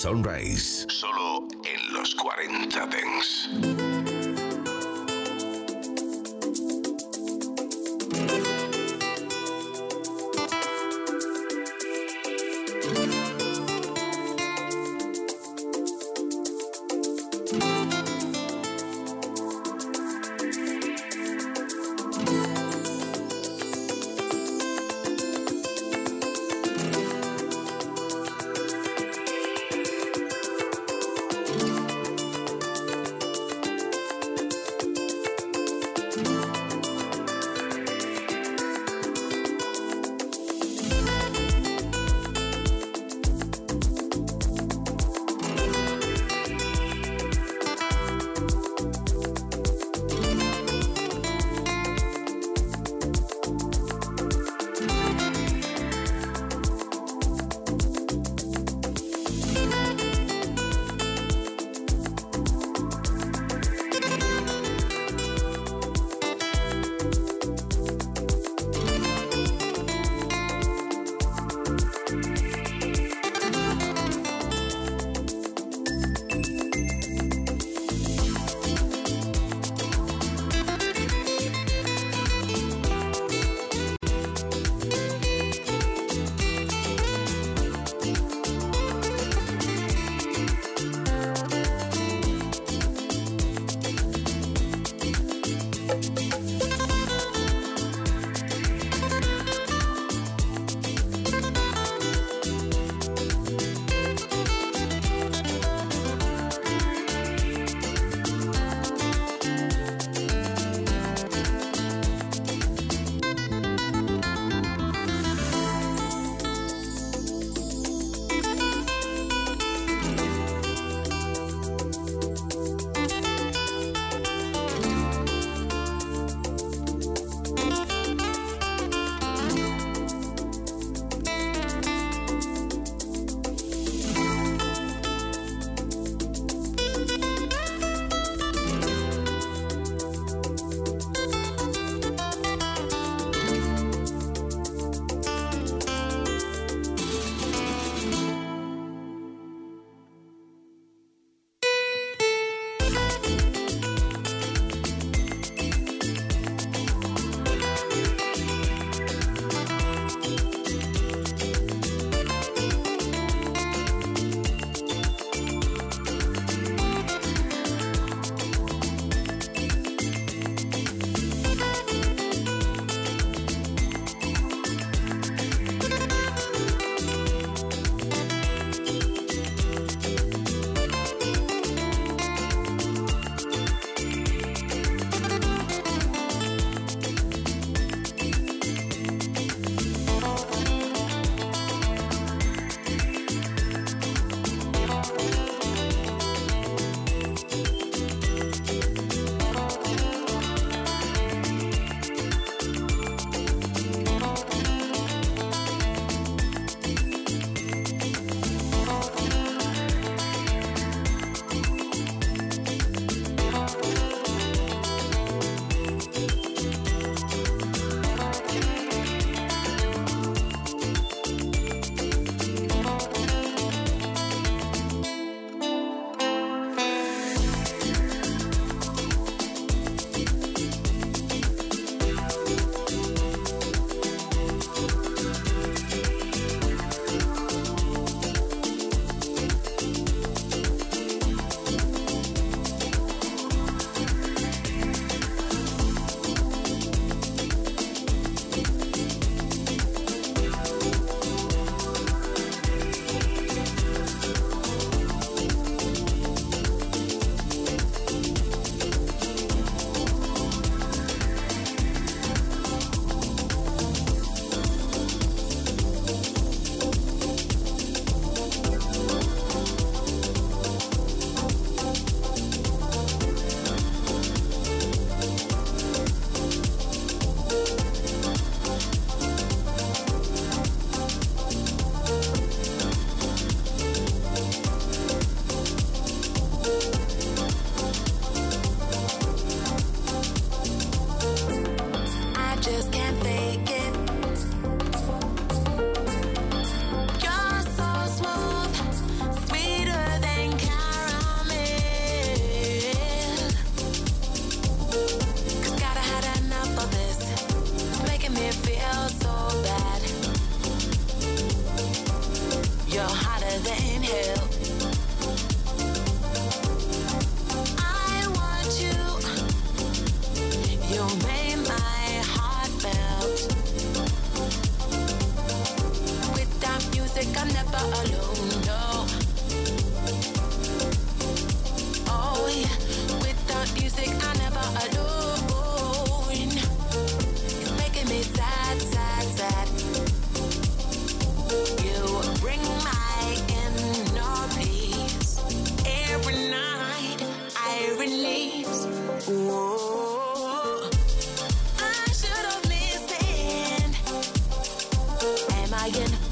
Sunrise. Solo lying.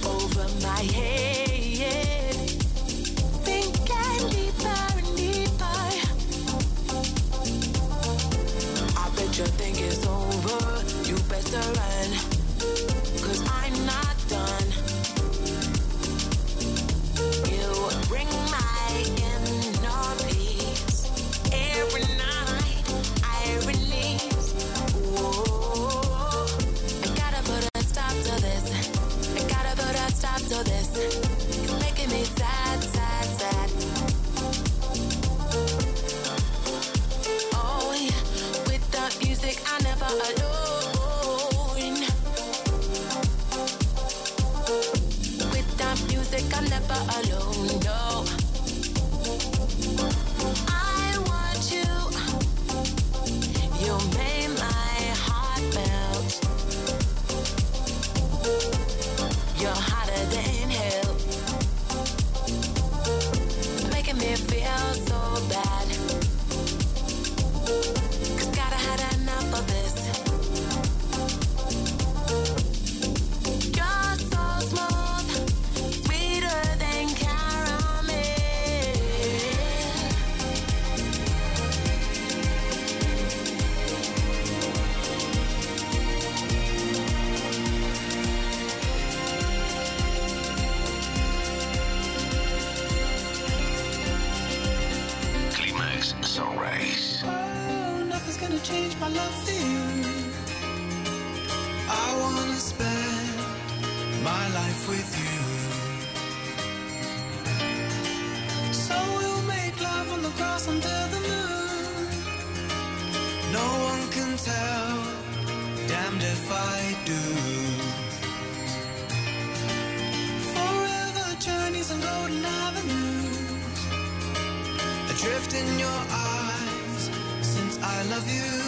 in your eyes since I love you.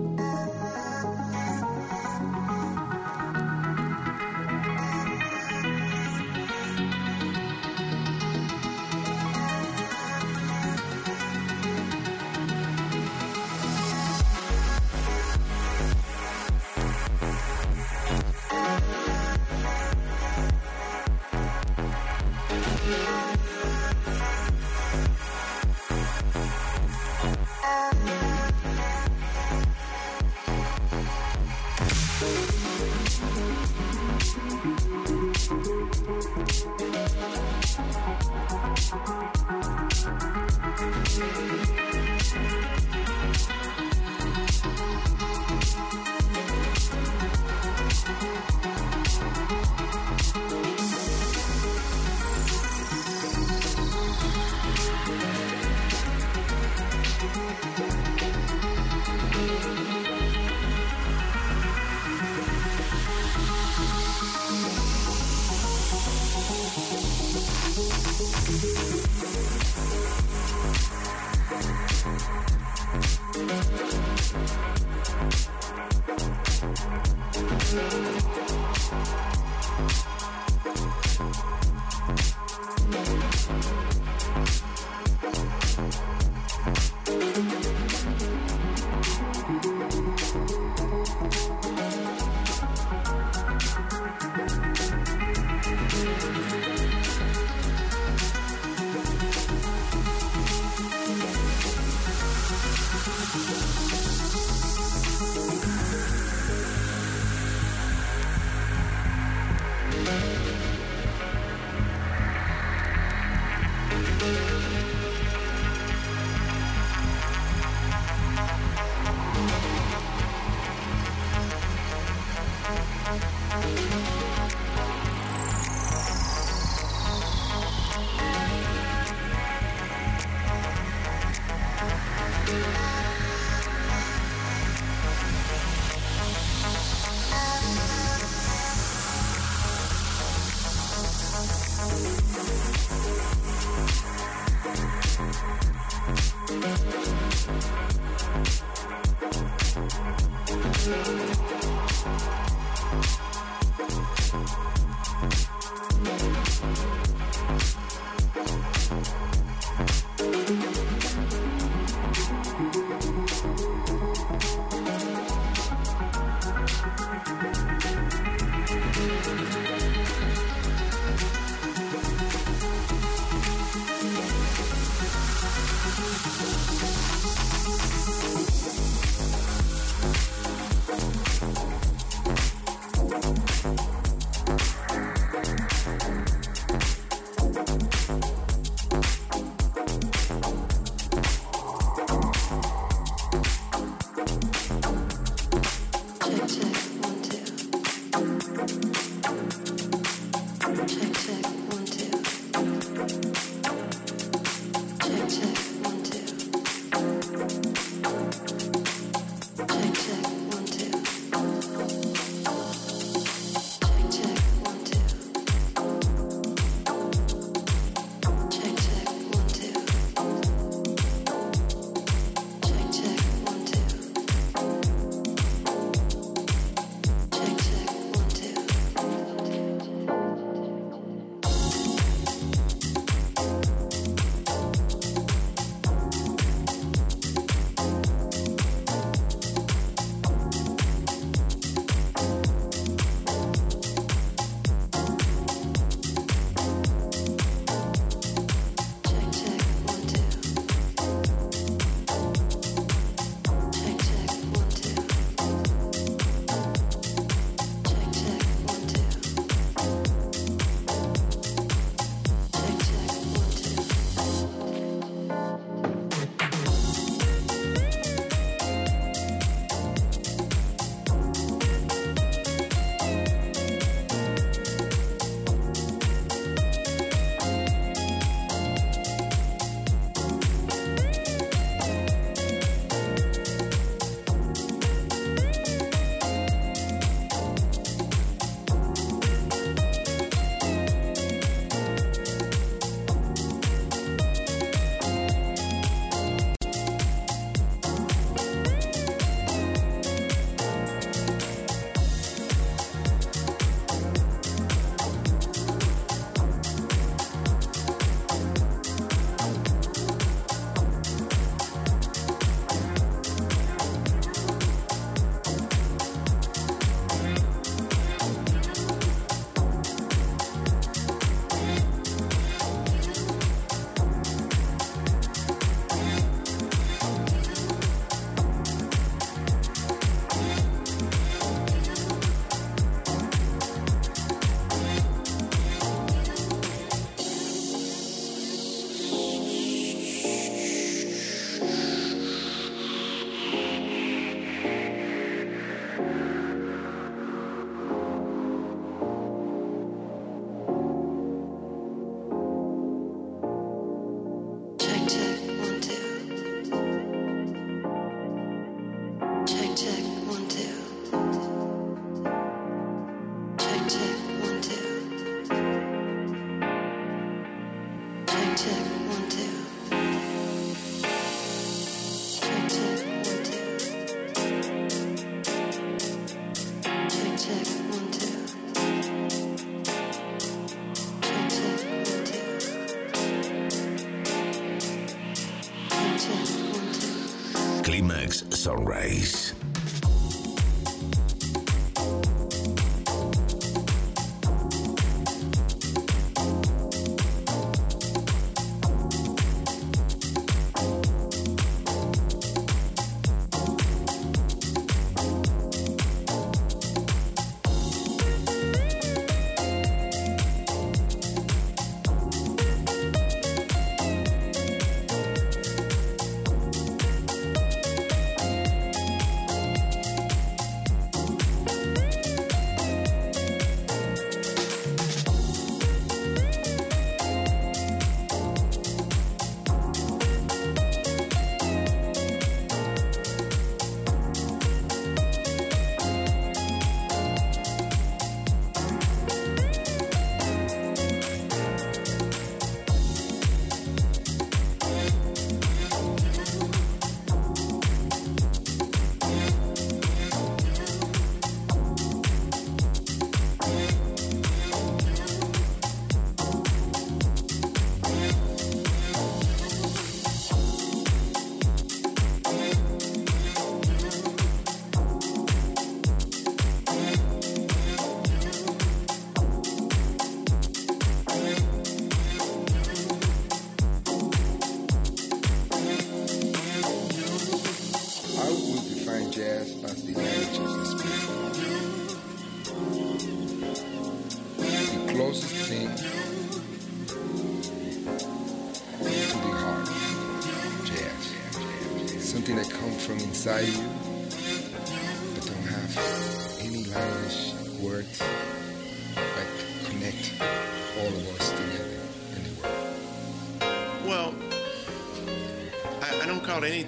Sunrise.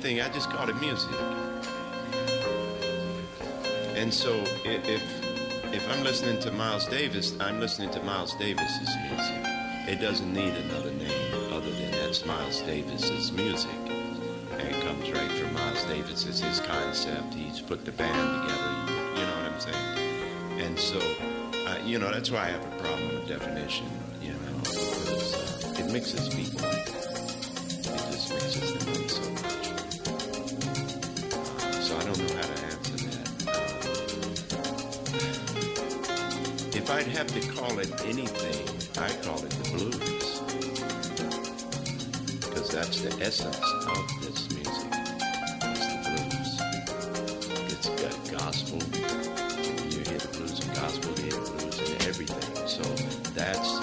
Anything. I just called it music. And so if if I'm listening to Miles Davis, I'm listening to Miles Davis's music. It doesn't need another name other than that's Miles Davis's music. And it comes right from Miles Davis. It's his concept. He's put the band together. You know what I'm saying? And so, uh, you know, that's why I have a problem with definition. You know, because uh, it mixes people. It just mixes them anything, I'd call it the blues. Because that's the essence of this music. It's the blues. It's got gospel. You hear the blues and gospel, you hear the blues and everything. So that's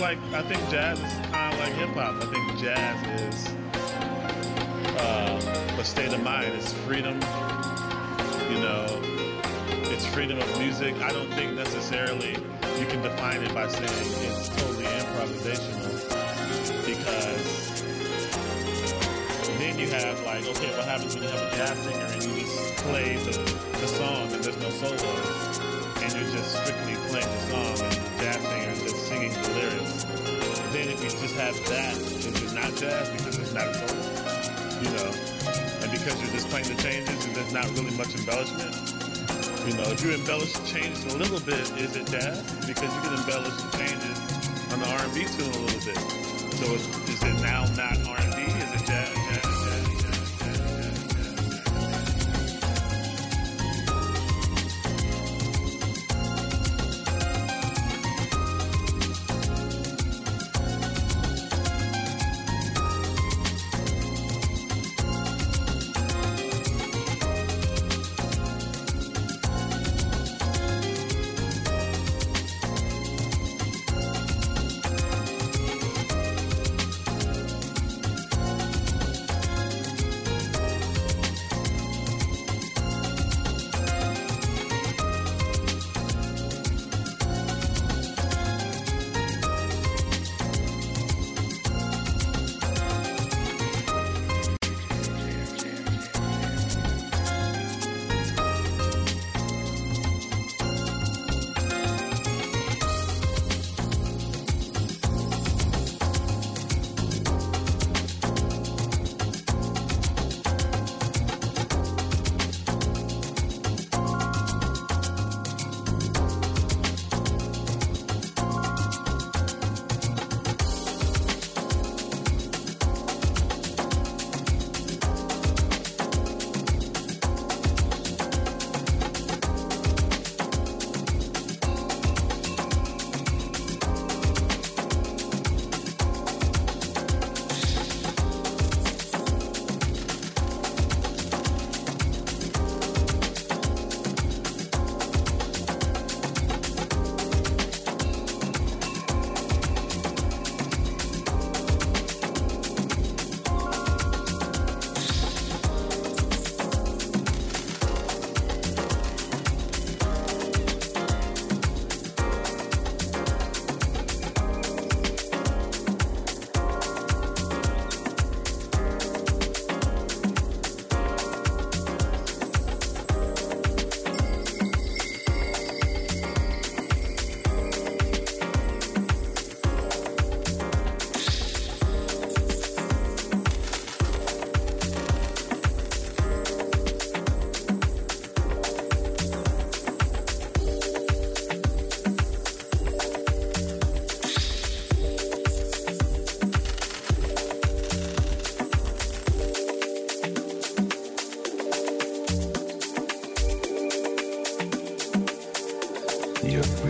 Like I think jazz is kind of like hip hop. I think jazz is uh, a state of mind. It's freedom. You know, it's freedom of music. I don't think necessarily you can define it by saying it's totally improvisational because then you have like, okay, what happens when you have a jazz singer and you just play the, the song and there's no solos and you're just strictly playing the song and the jazz singer is just singing the lyrics then if you just have that, is it not jazz because it's not a solo? You know, and because you're just playing the changes and there's not really much embellishment. You know, if you embellish the changes a little bit, is it jazz? Because you can embellish the changes on the R&B tune a little bit. So is, is now not R&B?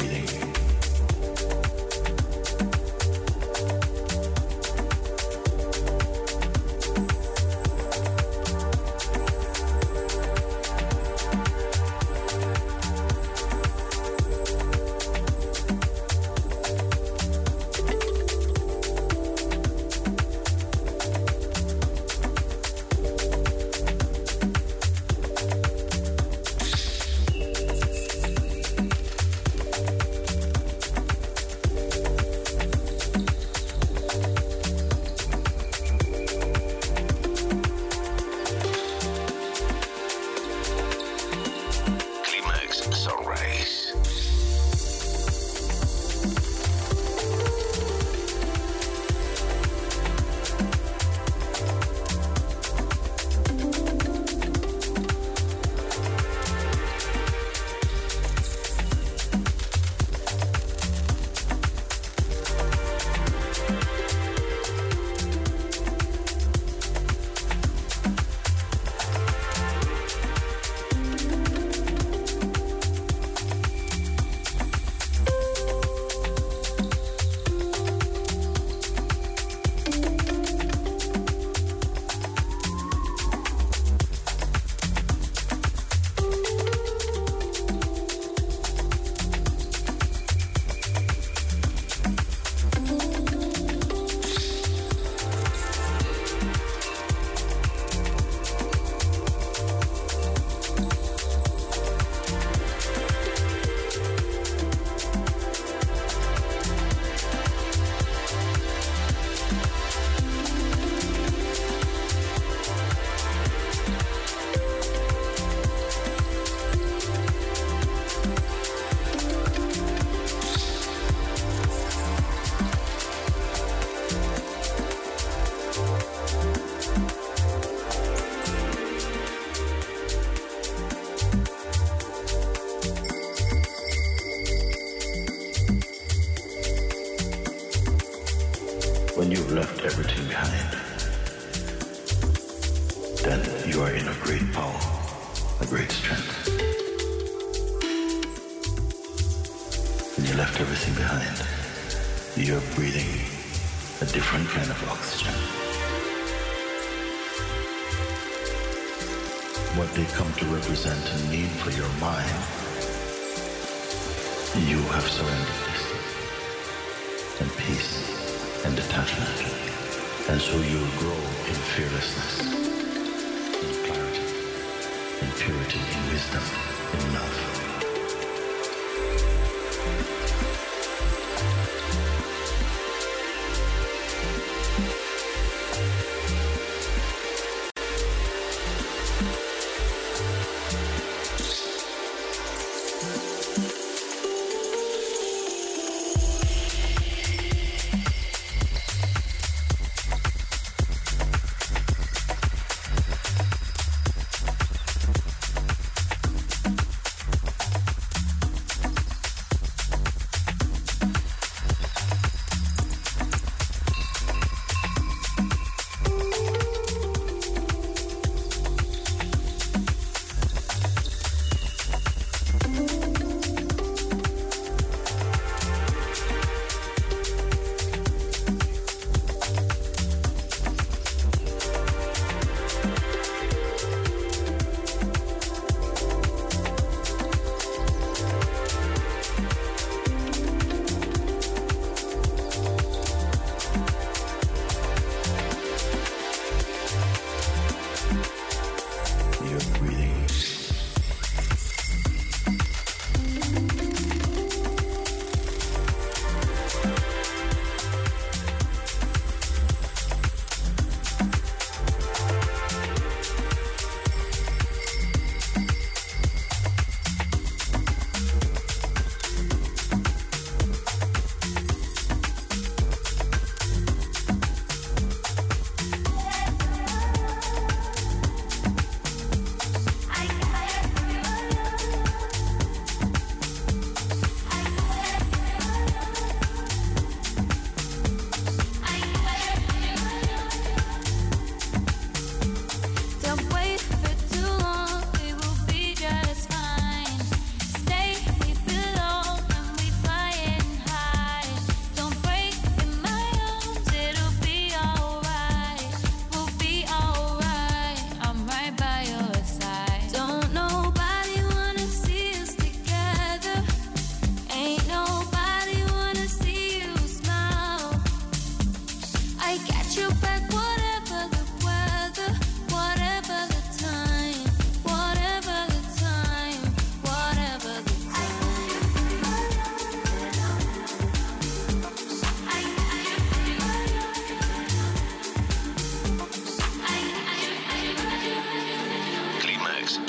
everything.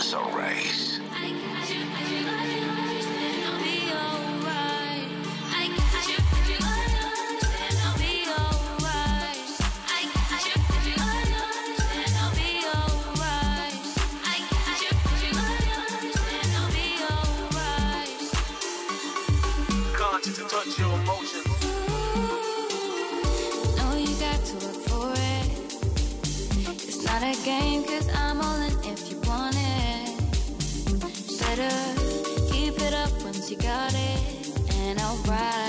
so race. you got it, and I'll ride.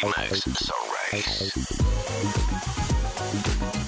Climax, the race. Thank you.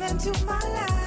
come into my life.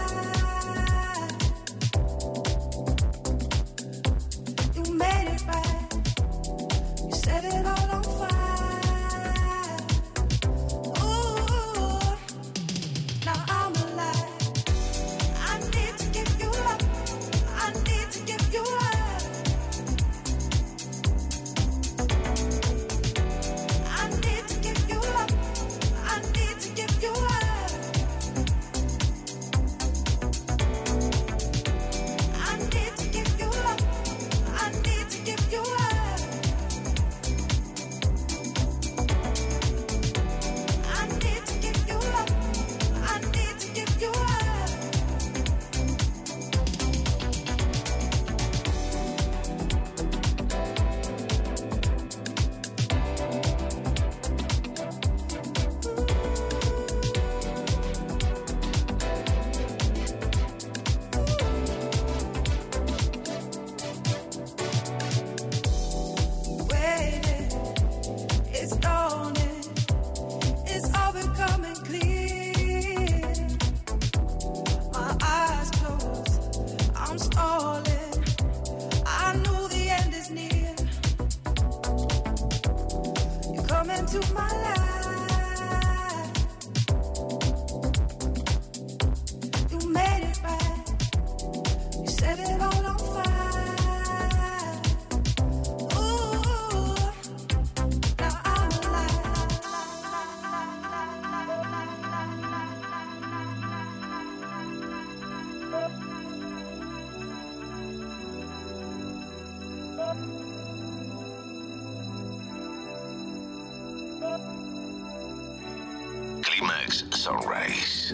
Sunrise.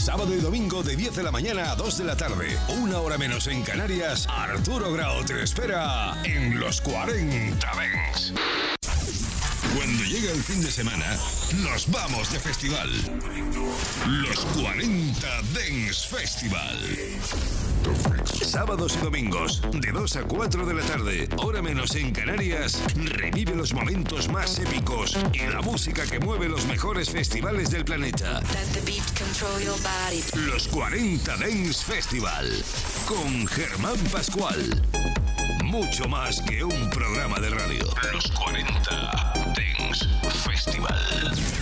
Sábado y domingo de 10 de la mañana a 2 de la tarde, una hora menos en Canarias, Arturo Grau te espera en los 40 Dents. Llega el fin de semana, nos vamos de festival. Los 40 Dance Festival. Sábados y domingos, de 2 a 4 de la tarde, hora menos en Canarias, revive los momentos más épicos y la música que mueve los mejores festivales del planeta. Los 40 Dance Festival, con Germán Pascual. Mucho más que un programa de radio. Los 40 Dance Festival.